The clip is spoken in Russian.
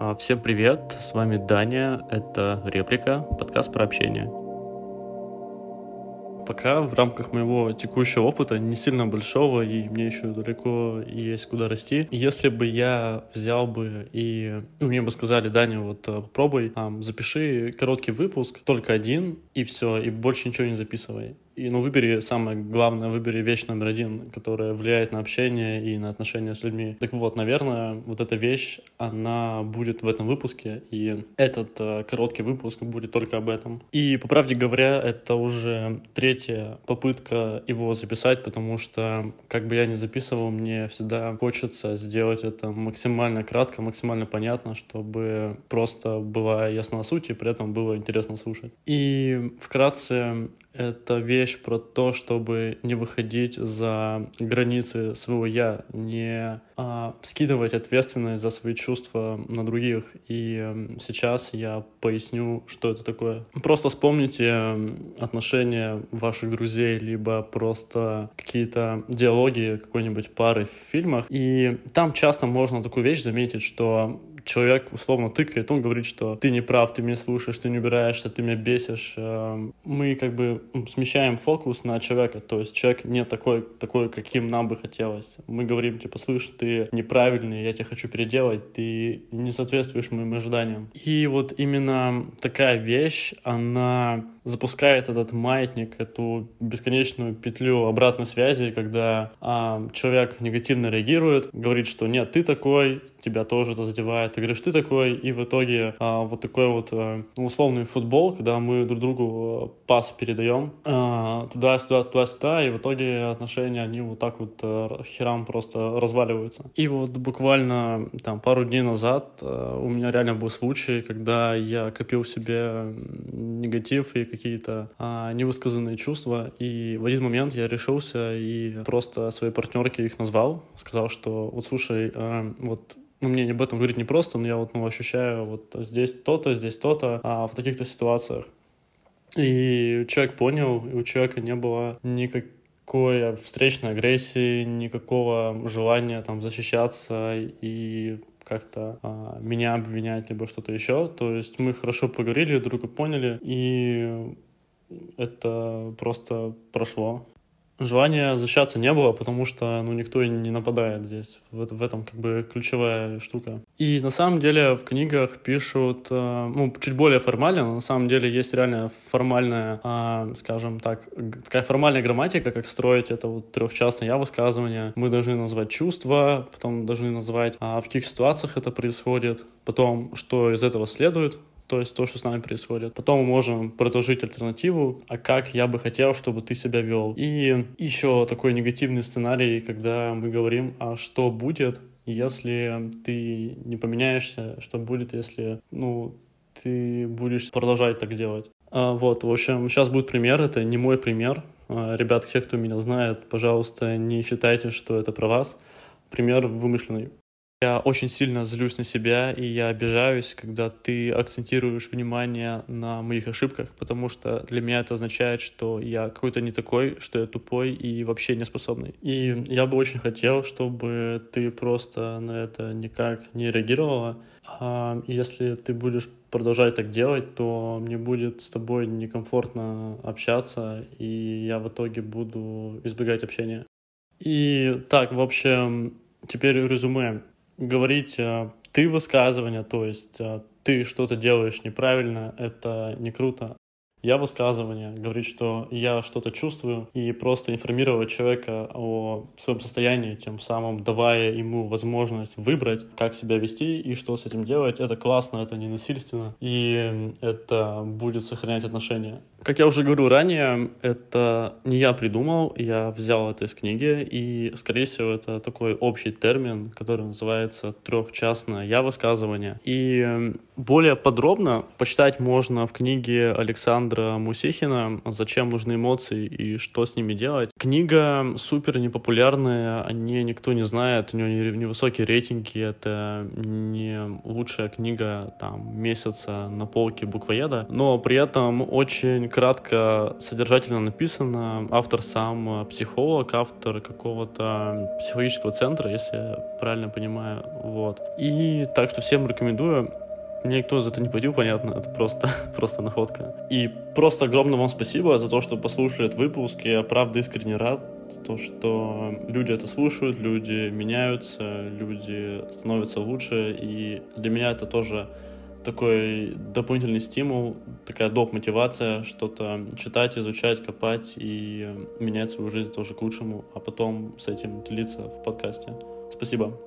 А, всем привет, с вами Даня, это «Реплика», подкаст про общение. Пока в рамках моего текущего опыта, не сильно большого, и мне еще далеко есть куда расти. Если бы я взял бы и, ну, мне бы сказали, Даня, вот э, попробуй, запиши короткий выпуск, только один, и все, и больше ничего не записывай. И, ну, выбери самое главное, выбери вещь номер один, которая влияет на общение и на отношения с людьми. Так вот, наверное, вот эта вещь, она будет в этом выпуске, и этот э, короткий выпуск будет только об этом. И, по правде говоря, это уже третья попытка его записать, потому что, как бы я ни записывал, мне всегда хочется сделать это максимально кратко, максимально понятно, чтобы просто была ясна суть, и при этом было интересно слушать. И вкратце это вещь про то, чтобы не выходить за границы своего я, не а, скидывать ответственность за свои чувства на других. И э, сейчас я поясню, что это такое. Просто вспомните отношения ваших друзей, либо просто какие-то диалоги какой-нибудь пары в фильмах. И там часто можно такую вещь заметить, что человек условно тыкает, он говорит, что ты не прав, ты меня слушаешь, ты не убираешься, ты меня бесишь. Эм, мы как бы смещаем фокус на человека, то есть человек не такой, такой, каким нам бы хотелось. Мы говорим, типа, слышь, ты неправильный, я тебя хочу переделать, ты не соответствуешь моим ожиданиям. И вот именно такая вещь, она запускает этот маятник, эту бесконечную петлю обратной связи, когда а, человек негативно реагирует, говорит, что нет, ты такой, тебя тоже это задевает, ты говоришь, ты такой, и в итоге а, вот такой вот а, условный футбол, когда мы друг другу а, пас передаем а, туда-сюда, туда-сюда, и в итоге отношения, они вот так вот а, херам просто разваливаются. И вот буквально там пару дней назад а, у меня реально был случай, когда я копил в себе негатив и какие-то а, невысказанные чувства, и в один момент я решился и просто своей партнерке их назвал, сказал, что вот слушай, а, вот ну, мне об этом говорить не просто, но я вот, ну, ощущаю вот здесь то-то, здесь то-то, а в таких-то ситуациях. И человек понял, и у человека не было никакой встречной агрессии, никакого желания там защищаться и как-то а, меня обвинять, либо что-то еще. То есть мы хорошо поговорили, друг друга поняли, и это просто прошло. Желания защищаться не было, потому что ну, никто не нападает здесь. В, в этом как бы ключевая штука. И на самом деле в книгах пишут, э, ну, чуть более формально, но на самом деле есть реально формальная, э, скажем так, такая формальная грамматика, как строить это вот трехчастное я высказывание. Мы должны назвать чувства, потом должны назвать, а в каких ситуациях это происходит, потом, что из этого следует, то есть то, что с нами происходит. Потом мы можем предложить альтернативу, а как я бы хотел, чтобы ты себя вел. И еще такой негативный сценарий, когда мы говорим, а что будет, если ты не поменяешься, что будет, если, ну, ты будешь продолжать так делать. А, вот, в общем, сейчас будет пример, это не мой пример. А, ребят, те, кто меня знает, пожалуйста, не считайте, что это про вас. Пример вымышленный. Я очень сильно злюсь на себя, и я обижаюсь, когда ты акцентируешь внимание на моих ошибках, потому что для меня это означает, что я какой-то не такой, что я тупой и вообще не способный. И я бы очень хотел, чтобы ты просто на это никак не реагировала. А если ты будешь продолжать так делать, то мне будет с тобой некомфортно общаться, и я в итоге буду избегать общения. И так, в общем, теперь резюме говорить э, ты высказывания, то есть э, ты что-то делаешь неправильно, это не круто. Я высказывание, говорить, что я что-то чувствую, и просто информировать человека о своем состоянии, тем самым давая ему возможность выбрать, как себя вести и что с этим делать. Это классно, это не насильственно, и это будет сохранять отношения. Как я уже говорил ранее, это не я придумал, я взял это из книги, и, скорее всего, это такой общий термин, который называется трехчастное я высказывание. И более подробно почитать можно в книге Александра Мусихина «Зачем нужны эмоции и что с ними делать». Книга супер непопулярная, о ней никто не знает, у нее невысокие рейтинги, это не лучшая книга там месяца на полке буквоеда, но при этом очень кратко, содержательно написано. Автор сам психолог, автор какого-то психологического центра, если я правильно понимаю. Вот. И так что всем рекомендую. Мне никто за это не платил, понятно, это просто, просто находка. И просто огромное вам спасибо за то, что послушали этот выпуск. Я правда искренне рад, то, что люди это слушают, люди меняются, люди становятся лучше, и для меня это тоже такой дополнительный стимул, такая доп. мотивация, что-то читать, изучать, копать и менять свою жизнь тоже к лучшему, а потом с этим делиться в подкасте. Спасибо.